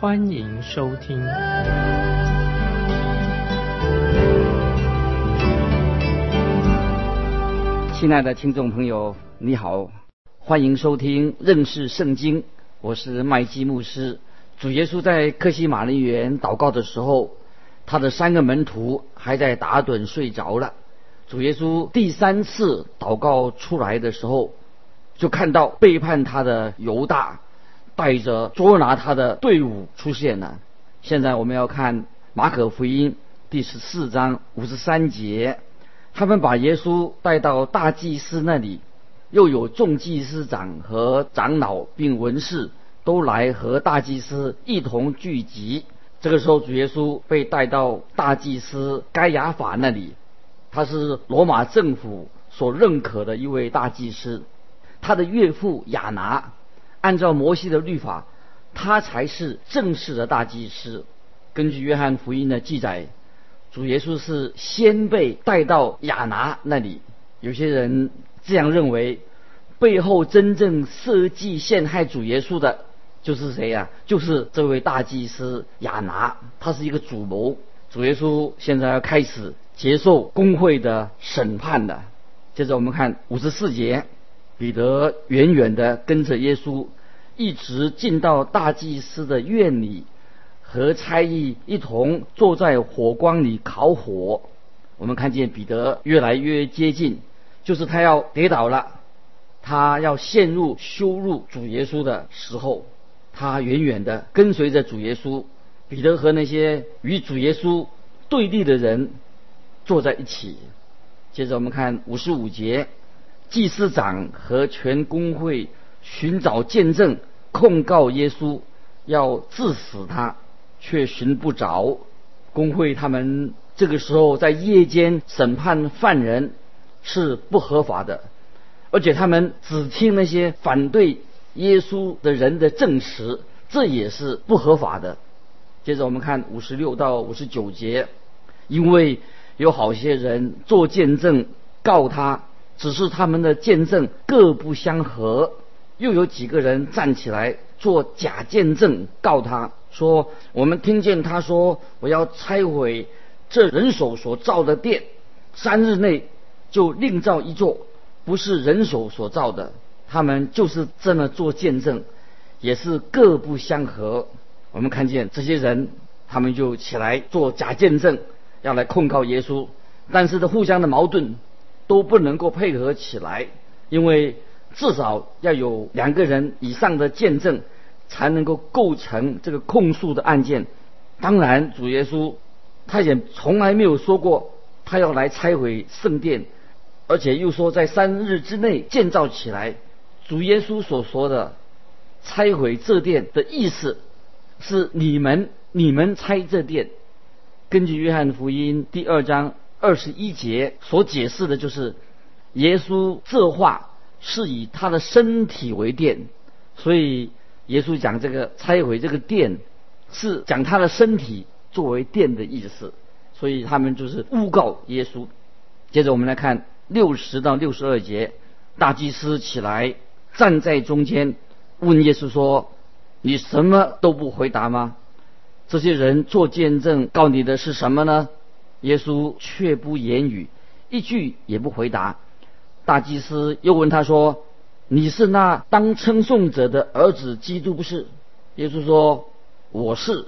欢迎收听。亲爱的听众朋友，你好，欢迎收听认识圣经，我是麦基牧师。主耶稣在克西马尼园祷告的时候，他的三个门徒还在打盹睡着了。主耶稣第三次祷告出来的时候，就看到背叛他的犹大带着捉拿他的队伍出现了。现在我们要看马可福音第十四章五十三节，他们把耶稣带到大祭司那里，又有众祭司长和长老并文士都来和大祭司一同聚集。这个时候，主耶稣被带到大祭司该亚法那里。他是罗马政府所认可的一位大祭司，他的岳父亚拿，按照摩西的律法，他才是正式的大祭司。根据约翰福音的记载，主耶稣是先被带到亚拿那里。有些人这样认为，背后真正设计陷害主耶稣的，就是谁呀？就是这位大祭司亚拿，他是一个主谋。主耶稣现在要开始。接受公会的审判的。接着我们看五十四节，彼得远远的跟着耶稣，一直进到大祭司的院里，和差役一同坐在火光里烤火。我们看见彼得越来越接近，就是他要跌倒了，他要陷入羞辱主耶稣的时候，他远远的跟随着主耶稣。彼得和那些与主耶稣对立的人。坐在一起。接着我们看五十五节，祭司长和全公会寻找见证，控告耶稣，要致死他，却寻不着。公会他们这个时候在夜间审判犯人是不合法的，而且他们只听那些反对耶稣的人的证词，这也是不合法的。接着我们看五十六到五十九节，因为。有好些人做见证告他，只是他们的见证各不相合。又有几个人站起来做假见证告他说：“我们听见他说我要拆毁这人手所造的殿，三日内就另造一座，不是人手所造的。”他们就是这么做见证，也是各不相合。我们看见这些人，他们就起来做假见证。要来控告耶稣，但是这互相的矛盾都不能够配合起来，因为至少要有两个人以上的见证，才能够构成这个控诉的案件。当然，主耶稣他也从来没有说过他要来拆毁圣殿，而且又说在三日之内建造起来。主耶稣所说的拆毁这殿的意思，是你们你们拆这殿。根据约翰福音第二章二十一节所解释的，就是耶稣这话是以他的身体为殿，所以耶稣讲这个拆毁这个殿，是讲他的身体作为殿的意思，所以他们就是诬告耶稣。接着我们来看六十到六十二节，大祭司起来站在中间，问耶稣说：“你什么都不回答吗？”这些人做见证告你的是什么呢？耶稣却不言语，一句也不回答。大祭司又问他说：“你是那当称颂者的儿子基督不是？”耶稣说：“我是。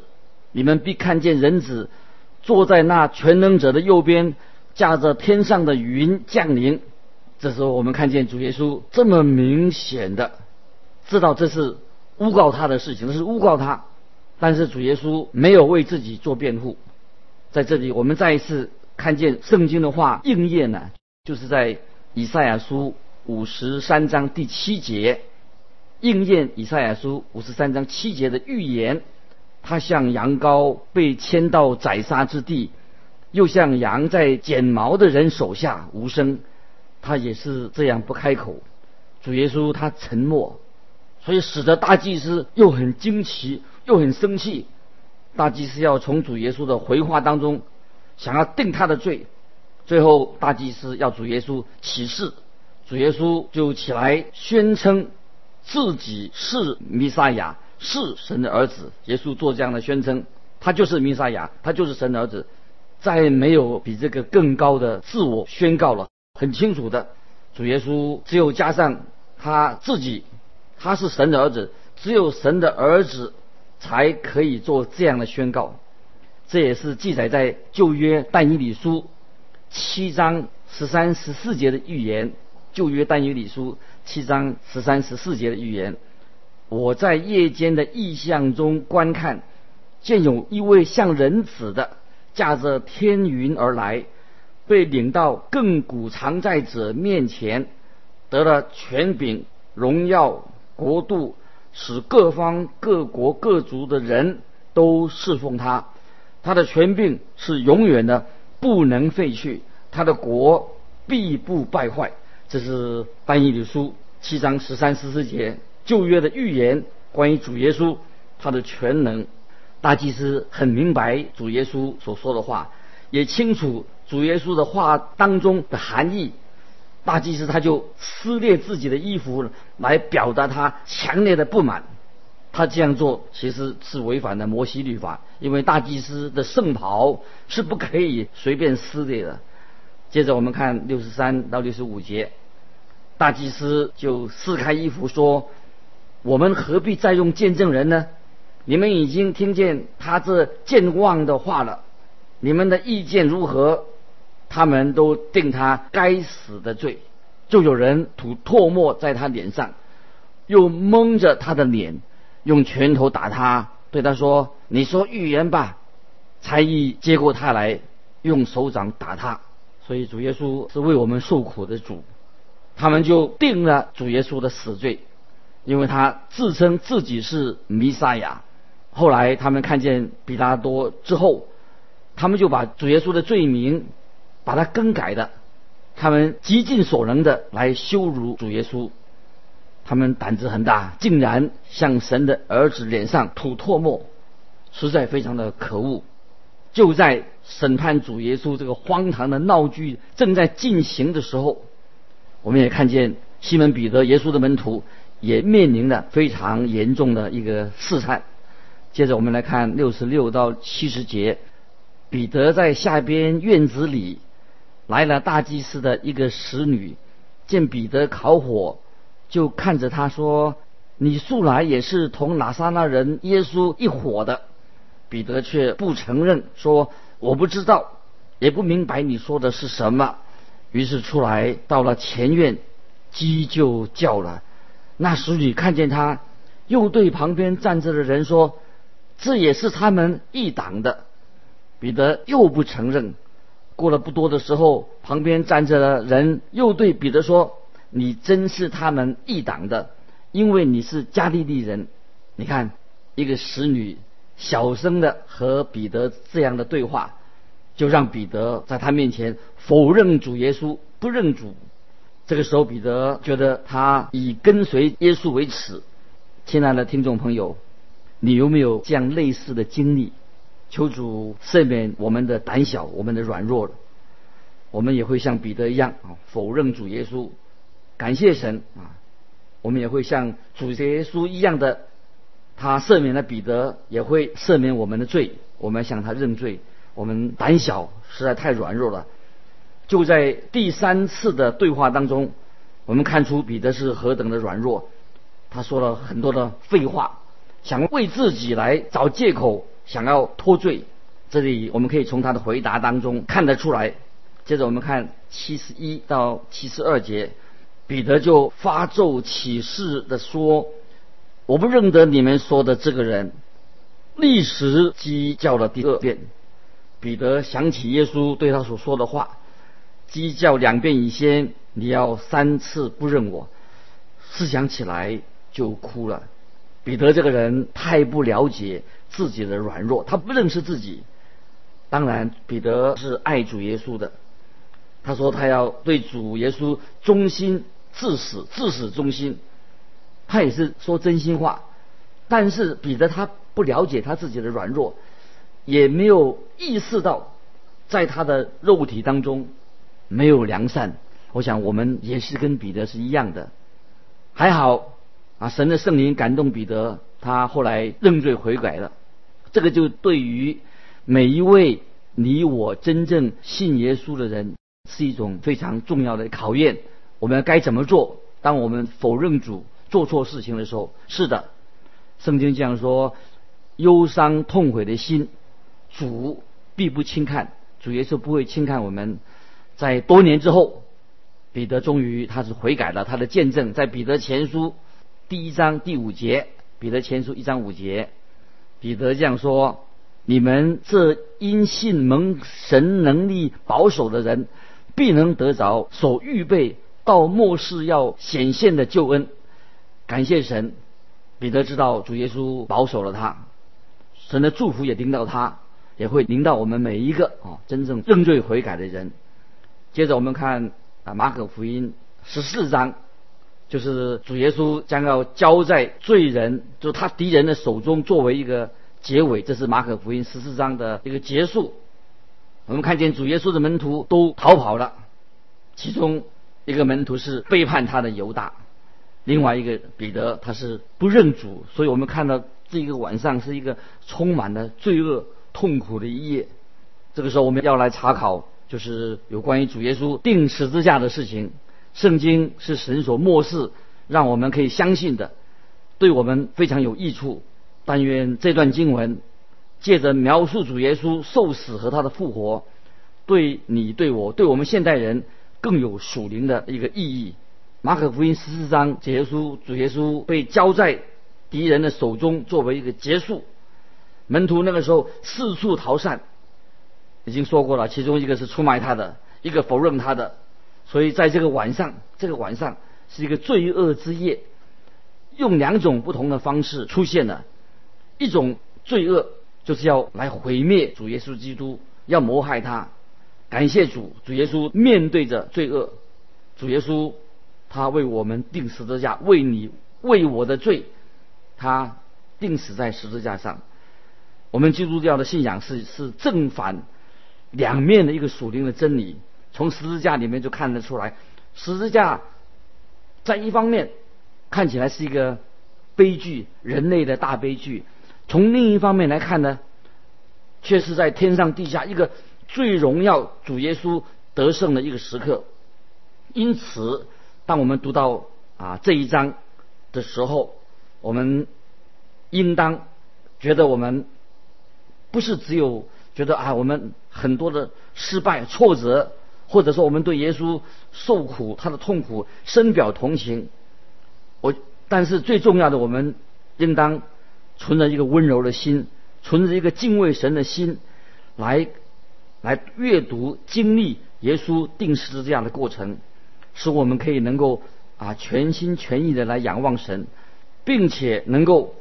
你们必看见人子坐在那全能者的右边，驾着天上的云降临。”这时候我们看见主耶稣这么明显的知道这是诬告他的事情，是诬告他。但是主耶稣没有为自己做辩护，在这里我们再一次看见圣经的话应验了，就是在以赛亚书五十三章第七节应验以赛亚书五十三章七节的预言。他像羊羔被牵到宰杀之地，又像羊在剪毛的人手下无声。他也是这样不开口。主耶稣他沉默，所以使得大祭司又很惊奇，又很生气。大祭司要从主耶稣的回话当中，想要定他的罪。最后，大祭司要主耶稣起誓，主耶稣就起来宣称自己是弥撒亚，是神的儿子。耶稣做这样的宣称，他就是弥撒亚，他就是神的儿子，再没有比这个更高的自我宣告了。很清楚的，主耶稣只有加上他自己，他是神的儿子，只有神的儿子才可以做这样的宣告。这也是记载在旧约但以理书。七章十三十四节的预言，旧约但以理书七章十三十四节的预言。我在夜间的异象中观看，见有一位像人子的驾着天云而来，被领到亘古常在者面前，得了权柄、荣耀、国度，使各方各国各族的人都侍奉他。他的权柄是永远的。不能废去，他的国必不败坏。这是翻译的书七章十三十四节旧约的预言，关于主耶稣他的全能。大祭司很明白主耶稣所说的话，也清楚主耶稣的话当中的含义。大祭司他就撕裂自己的衣服来表达他强烈的不满。他这样做其实是违反了摩西律法，因为大祭司的圣袍是不可以随便撕裂的。接着我们看六十三到六十五节，大祭司就撕开衣服说：“我们何必再用见证人呢？你们已经听见他这健忘的话了，你们的意见如何？他们都定他该死的罪。就有人吐唾沫在他脸上，又蒙着他的脸。”用拳头打他，对他说：“你说预言吧。”才艺接过他来，用手掌打他。所以主耶稣是为我们受苦的主，他们就定了主耶稣的死罪，因为他自称自己是弥撒亚。后来他们看见比拉多之后，他们就把主耶稣的罪名把它更改的，他们极尽所能的来羞辱主耶稣。他们胆子很大，竟然向神的儿子脸上吐唾沫，实在非常的可恶。就在审判主耶稣这个荒唐的闹剧正在进行的时候，我们也看见西门彼得，耶稣的门徒，也面临了非常严重的一个试探。接着我们来看六十六到七十节，彼得在下边院子里来了大祭司的一个使女，见彼得烤火。就看着他说：“你素来也是同拿撒那人耶稣一伙的。”彼得却不承认，说：“我不知道，也不明白你说的是什么。”于是出来到了前院，鸡就叫了。那使女看见他，又对旁边站着的人说：“这也是他们一党的。”彼得又不承认。过了不多的时候，旁边站着的人又对彼得说。你真是他们一党的，因为你是加利利人。你看，一个使女小声的和彼得这样的对话，就让彼得在他面前否认主耶稣，不认主。这个时候，彼得觉得他以跟随耶稣为耻。亲爱的听众朋友，你有没有这样类似的经历？求主赦免我们的胆小，我们的软弱了。我们也会像彼得一样啊，否认主耶稣。感谢神啊！我们也会像主耶稣一样的，他赦免了彼得，也会赦免我们的罪。我们向他认罪。我们胆小，实在太软弱了。就在第三次的对话当中，我们看出彼得是何等的软弱。他说了很多的废话，想为自己来找借口，想要脱罪。这里我们可以从他的回答当中看得出来。接着我们看七十一到七十二节。彼得就发咒起誓的说：“我不认得你们说的这个人。”立时鸡叫了第二遍。彼得想起耶稣对他所说的话：“鸡叫两遍以先，你要三次不认我。”思想起来就哭了。彼得这个人太不了解自己的软弱，他不认识自己。当然，彼得是爱主耶稣的，他说他要对主耶稣忠心至死，至死忠心。他也是说真心话，但是彼得他不了解他自己的软弱，也没有意识到在他的肉体当中没有良善。我想我们也是跟彼得是一样的，还好啊，神的圣灵感动彼得，他后来认罪悔改了。这个就对于。每一位你我真正信耶稣的人，是一种非常重要的考验。我们该怎么做？当我们否认主、做错事情的时候，是的，圣经这样说：忧伤痛悔的心，主必不轻看。主耶稣不会轻看我们。在多年之后，彼得终于他是悔改了。他的见证在彼得前书第一章第五节，彼得前书一章五节，彼得这样说。你们这因信蒙神能力保守的人，必能得着所预备到末世要显现的救恩。感谢神，彼得知道主耶稣保守了他，神的祝福也临到他，也会临到我们每一个啊真正认罪悔改的人。接着我们看啊马可福音十四章，就是主耶稣将要交在罪人，就是他敌人的手中，作为一个。结尾，这是马可福音十四章的一个结束。我们看见主耶稣的门徒都逃跑了，其中一个门徒是背叛他的犹大，另外一个彼得他是不认主，所以我们看到这一个晚上是一个充满了罪恶、痛苦的一夜。这个时候我们要来查考，就是有关于主耶稣钉十字架的事情。圣经是神所漠视，让我们可以相信的，对我们非常有益处。但愿这段经文借着描述主耶稣受死和他的复活，对你、对我、对我们现代人更有属灵的一个意义。马可福音十四章结束，主耶稣被交在敌人的手中，作为一个结束。门徒那个时候四处逃散，已经说过了，其中一个是出卖他的，一个否认他的。所以在这个晚上，这个晚上是一个罪恶之夜，用两种不同的方式出现了。一种罪恶就是要来毁灭主耶稣基督，要谋害他。感谢主，主耶稣面对着罪恶，主耶稣他为我们定十字架，为你为我的罪，他定死在十字架上。我们基督教的信仰是是正反两面的一个属灵的真理，从十字架里面就看得出来。十字架在一方面看起来是一个悲剧，人类的大悲剧。从另一方面来看呢，却是在天上地下一个最荣耀主耶稣得胜的一个时刻。因此，当我们读到啊这一章的时候，我们应当觉得我们不是只有觉得啊我们很多的失败挫折，或者说我们对耶稣受苦他的痛苦深表同情。我但是最重要的，我们应当。存着一个温柔的心，存着一个敬畏神的心，来来阅读经历耶稣定十字架的过程，使我们可以能够啊全心全意的来仰望神，并且能够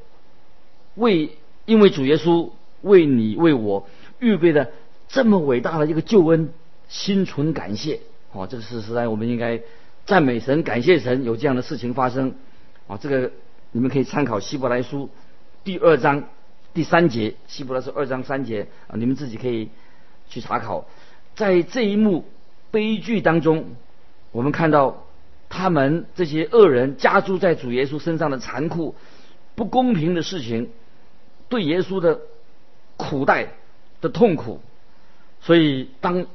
为因为主耶稣为你为我预备的这么伟大的一个救恩，心存感谢。哦，这个是实在我们应该赞美神，感谢神有这样的事情发生。啊，这个你们可以参考希伯来书。第二章第三节，希伯来是二章三节啊，你们自己可以去查考。在这一幕悲剧当中，我们看到他们这些恶人加诸在主耶稣身上的残酷、不公平的事情，对耶稣的苦待的痛苦。所以，当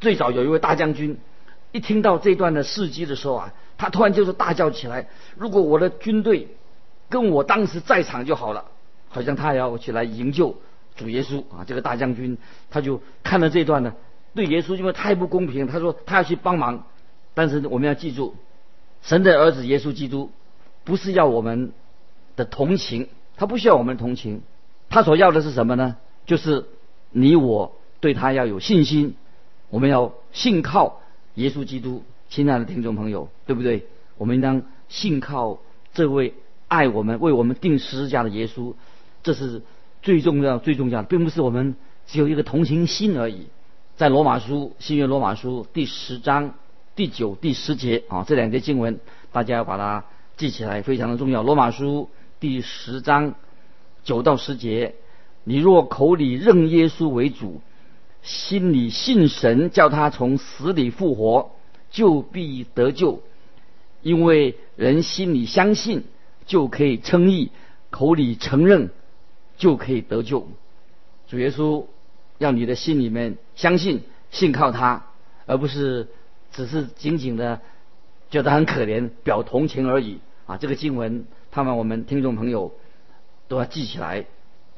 最早有一位大将军一听到这段的事迹的时候啊，他突然就是大叫起来：“如果我的军队……”跟我当时在场就好了，好像他要起来营救主耶稣啊！这个大将军他就看了这段呢，对耶稣因为太不公平，他说他要去帮忙。但是我们要记住，神的儿子耶稣基督不是要我们的同情，他不需要我们的同情，他所要的是什么呢？就是你我对他要有信心，我们要信靠耶稣基督。亲爱的听众朋友，对不对？我们应当信靠这位。爱我们、为我们定十字架的耶稣，这是最重要、最重要的，并不是我们只有一个同情心而已。在罗马书新约罗马书第十章第九、第十节啊，这两节经文大家要把它记起来，非常的重要。罗马书第十章九到十节，你若口里认耶稣为主，心里信神叫他从死里复活，就必得救。因为人心里相信，就可以称义；口里承认，就可以得救。主耶稣要你的心里面相信、信靠他，而不是只是仅仅的觉得很可怜、表同情而已啊！这个经文，盼望我们听众朋友都要记起来：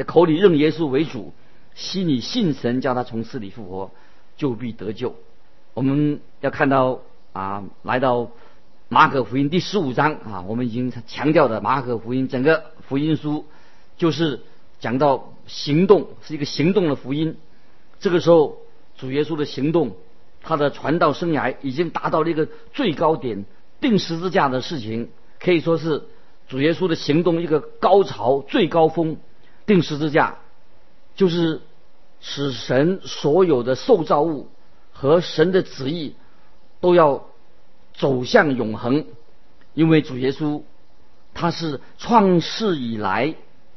口里认耶稣为主，心里信神叫他从死里复活，就必得救。我们要看到啊，来到。马可福音第十五章啊，我们已经强调的马可福音整个福音书，就是讲到行动是一个行动的福音。这个时候，主耶稣的行动，他的传道生涯已经达到了一个最高点，定十字架的事情可以说是主耶稣的行动一个高潮最高峰。定十字架就是使神所有的受造物和神的旨意都要。走向永恒，因为主耶稣他是创世以来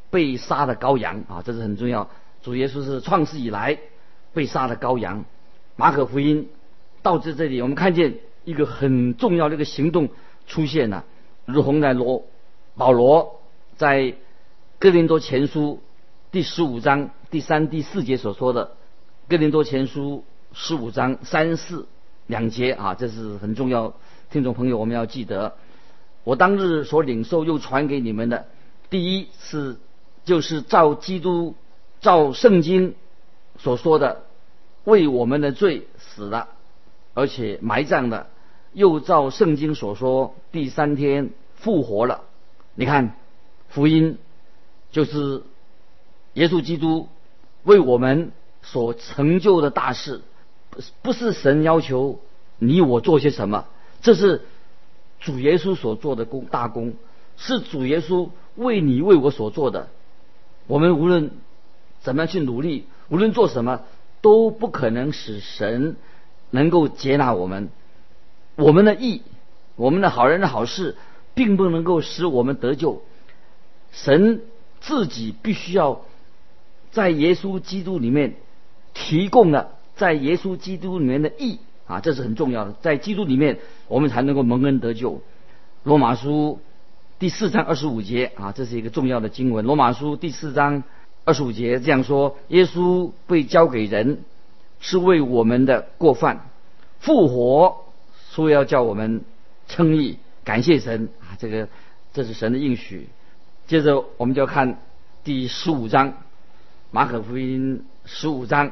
被杀的羔羊啊，这是很重要。主耶稣是创世以来被杀的羔羊。马可福音到这这里，我们看见一个很重要的一个行动出现了，如同在罗保罗在哥林多前书第十五章第三、第四节所说的，哥林多前书十五章三四两节啊，这是很重要。听众朋友，我们要记得，我当日所领受又传给你们的，第一是就是照基督、照圣经所说的，为我们的罪死了，而且埋葬了，又照圣经所说，第三天复活了。你看，福音就是耶稣基督为我们所成就的大事，不是神要求你我做些什么。这是主耶稣所做的功大功，是主耶稣为你为我所做的。我们无论怎么样去努力，无论做什么，都不可能使神能够接纳我们。我们的义，我们的好人的好事，并不能够使我们得救。神自己必须要在耶稣基督里面提供了在耶稣基督里面的义。啊，这是很重要的，在基督里面，我们才能够蒙恩得救。罗马书第四章二十五节啊，这是一个重要的经文。罗马书第四章二十五节这样说：耶稣被交给人，是为我们的过犯复活，说要叫我们称义，感谢神啊！这个这是神的应许。接着我们就要看第十五章，马可福音十五章。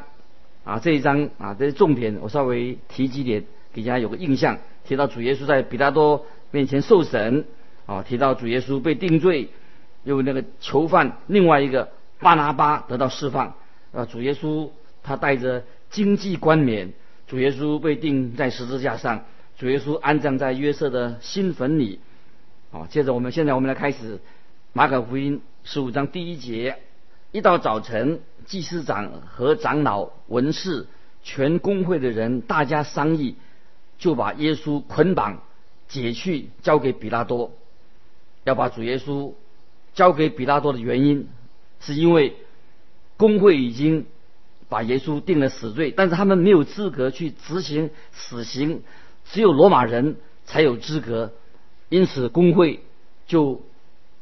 啊，这一章啊，这些重点我稍微提几点，给大家有个印象。提到主耶稣在比拉多面前受审，啊，提到主耶稣被定罪，又那个囚犯另外一个巴拿巴得到释放，啊，主耶稣他带着经济冠冕，主耶稣被钉在十字架上，主耶稣安葬在约瑟的新坟里，啊，接着我们现在我们来开始马可福音十五章第一节。一到早晨，祭司长和长老、文士、全公会的人，大家商议，就把耶稣捆绑解去，交给比拉多。要把主耶稣交给比拉多的原因，是因为工会已经把耶稣定了死罪，但是他们没有资格去执行死刑，只有罗马人才有资格，因此工会就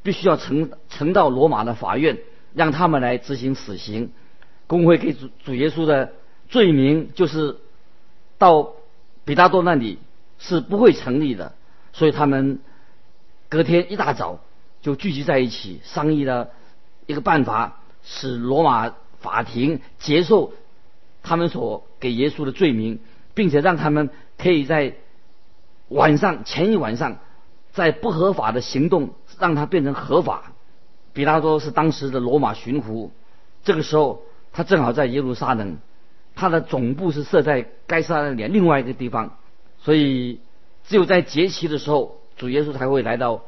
必须要呈呈到罗马的法院。让他们来执行死刑，公会给主主耶稣的罪名就是到比大多那里是不会成立的，所以他们隔天一大早就聚集在一起商议了一个办法，使罗马法庭接受他们所给耶稣的罪名，并且让他们可以在晚上前一晚上在不合法的行动让它变成合法。比拉多是当时的罗马巡抚，这个时候他正好在耶路撒冷，他的总部是设在该撒的另外一个地方，所以只有在节期的时候，主耶稣才会来到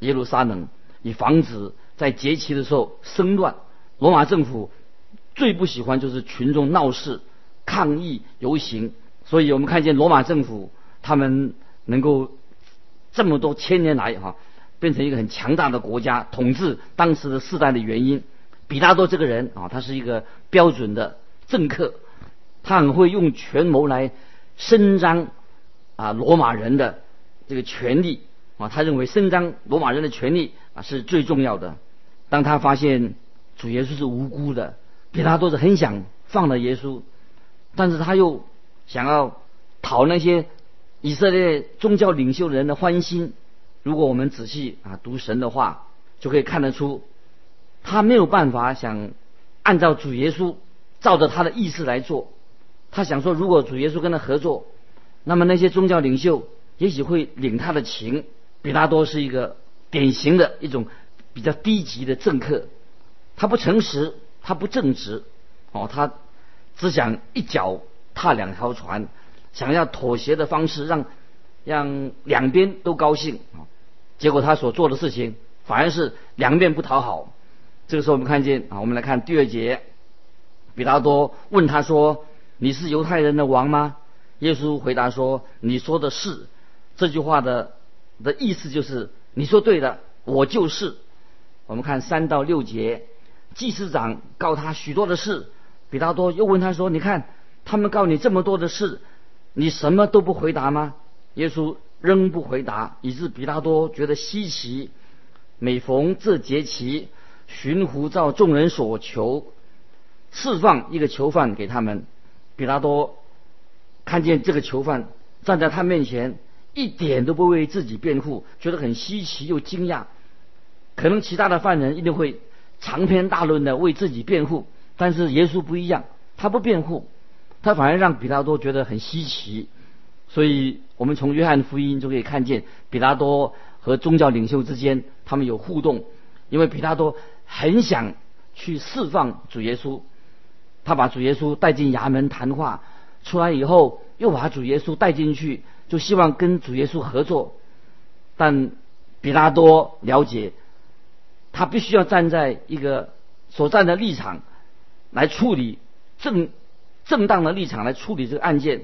耶路撒冷，以防止在节期的时候生乱。罗马政府最不喜欢就是群众闹事、抗议、游行，所以我们看见罗马政府他们能够这么多千年来哈变成一个很强大的国家，统治当时的世代的原因。比拉多这个人啊，他是一个标准的政客，他很会用权谋来伸张啊罗马人的这个权利啊，他认为伸张罗马人的权利啊是最重要的。当他发现主耶稣是无辜的，比拉多是很想放了耶稣，但是他又想要讨那些以色列宗教领袖人的欢心。如果我们仔细啊读神的话，就可以看得出。他没有办法想按照主耶稣照着他的意思来做。他想说，如果主耶稣跟他合作，那么那些宗教领袖也许会领他的情。比拉多是一个典型的一种比较低级的政客，他不诚实，他不正直，哦，他只想一脚踏两条船，想要妥协的方式让让两边都高兴啊。结果他所做的事情反而是两面不讨好。这个时候，我们看见啊，我们来看第二节，比拉多问他说：“你是犹太人的王吗？”耶稣回答说：“你说的是。”这句话的的意思就是你说对的，我就是。我们看三到六节，祭司长告他许多的事，比拉多又问他说：“你看他们告你这么多的事，你什么都不回答吗？”耶稣仍不回答，以致比拉多觉得稀奇。每逢这节期。寻湖照众人所求，释放一个囚犯给他们。比拉多看见这个囚犯站在他面前，一点都不为自己辩护，觉得很稀奇又惊讶。可能其他的犯人一定会长篇大论的为自己辩护，但是耶稣不一样，他不辩护，他反而让比拉多觉得很稀奇。所以我们从约翰福音就可以看见，比拉多和宗教领袖之间他们有互动，因为比拉多。很想去释放主耶稣，他把主耶稣带进衙门谈话，出来以后又把主耶稣带进去，就希望跟主耶稣合作。但比拉多了解，他必须要站在一个所站的立场来处理正正当的立场来处理这个案件，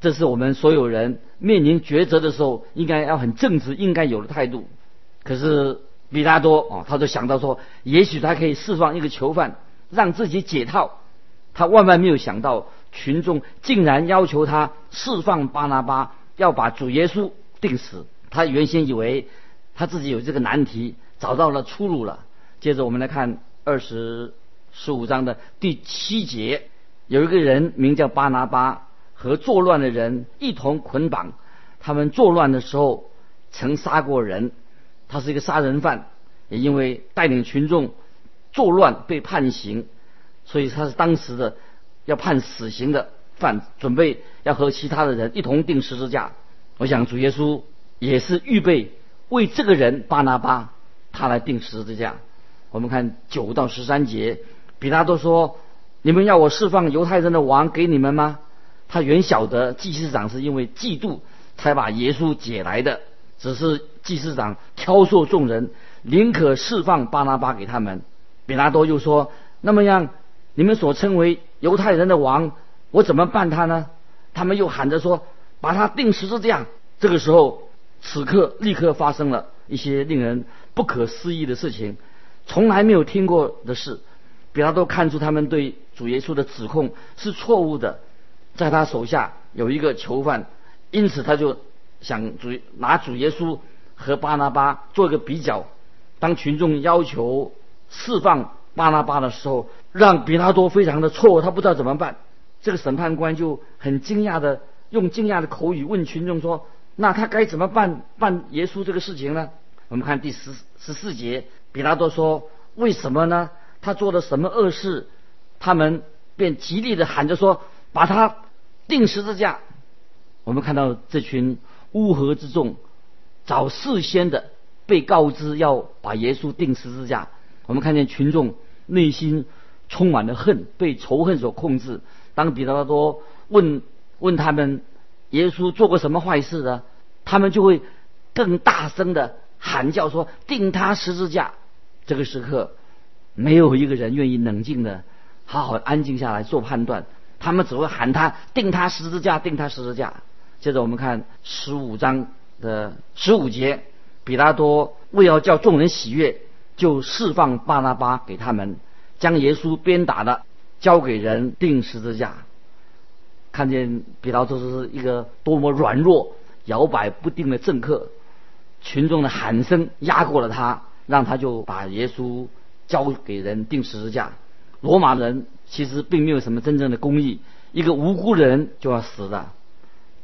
这是我们所有人面临抉择的时候应该要很正直应该有的态度。可是。比拉多哦，他就想到说，也许他可以释放一个囚犯，让自己解套。他万万没有想到，群众竟然要求他释放巴拿巴，要把主耶稣钉死。他原先以为他自己有这个难题，找到了出路了。接着我们来看二十十五章的第七节，有一个人名叫巴拿巴，和作乱的人一同捆绑。他们作乱的时候，曾杀过人。他是一个杀人犯，也因为带领群众作乱被判刑，所以他是当时的要判死刑的犯，准备要和其他的人一同钉十字架。我想主耶稣也是预备为这个人巴拿巴他来钉十字架。我们看九到十三节，比拉多说：“你们要我释放犹太人的王给你们吗？”他原晓得祭司长是因为嫉妒才把耶稣解来的。只是祭司长挑唆众人，宁可释放巴拿巴给他们。比拉多又说：“那么样，你们所称为犹太人的王，我怎么办他呢？”他们又喊着说：“把他钉十字架。”这个时候，此刻立刻发生了一些令人不可思议的事情，从来没有听过的事。比拉多看出他们对主耶稣的指控是错误的，在他手下有一个囚犯，因此他就。想主拿主耶稣和巴拿巴做一个比较，当群众要求释放巴拿巴的时候，让比拉多非常的错，他不知道怎么办。这个审判官就很惊讶的用惊讶的口语问群众说：“那他该怎么办办耶稣这个事情呢？”我们看第十十四节，比拉多说：“为什么呢？他做了什么恶事？”他们便极力的喊着说：“把他钉十字架。”我们看到这群。乌合之众早事先的被告知要把耶稣钉十字架，我们看见群众内心充满了恨，被仇恨所控制。当彼得多问问他们耶稣做过什么坏事呢？他们就会更大声的喊叫说：“钉他十字架！”这个时刻，没有一个人愿意冷静的、好好安静下来做判断。他们只会喊他定他十字架，定他十字架。接着我们看十五章的十五节，比拉多为要叫众人喜悦，就释放巴拉巴给他们，将耶稣鞭打的交给人钉十字架。看见比拉多是一个多么软弱、摇摆不定的政客，群众的喊声压过了他，让他就把耶稣交给人钉十字架。罗马人其实并没有什么真正的公义，一个无辜的人就要死的。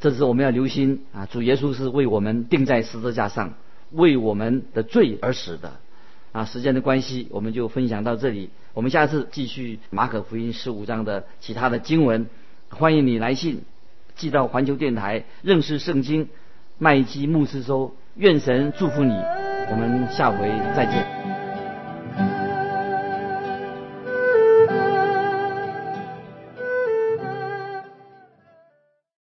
这是我们要留心啊！主耶稣是为我们钉在十字架上，为我们的罪而死的。啊，时间的关系，我们就分享到这里。我们下次继续马可福音十五章的其他的经文。欢迎你来信寄到环球电台认识圣经麦基牧师收。愿神祝福你，我们下回再见。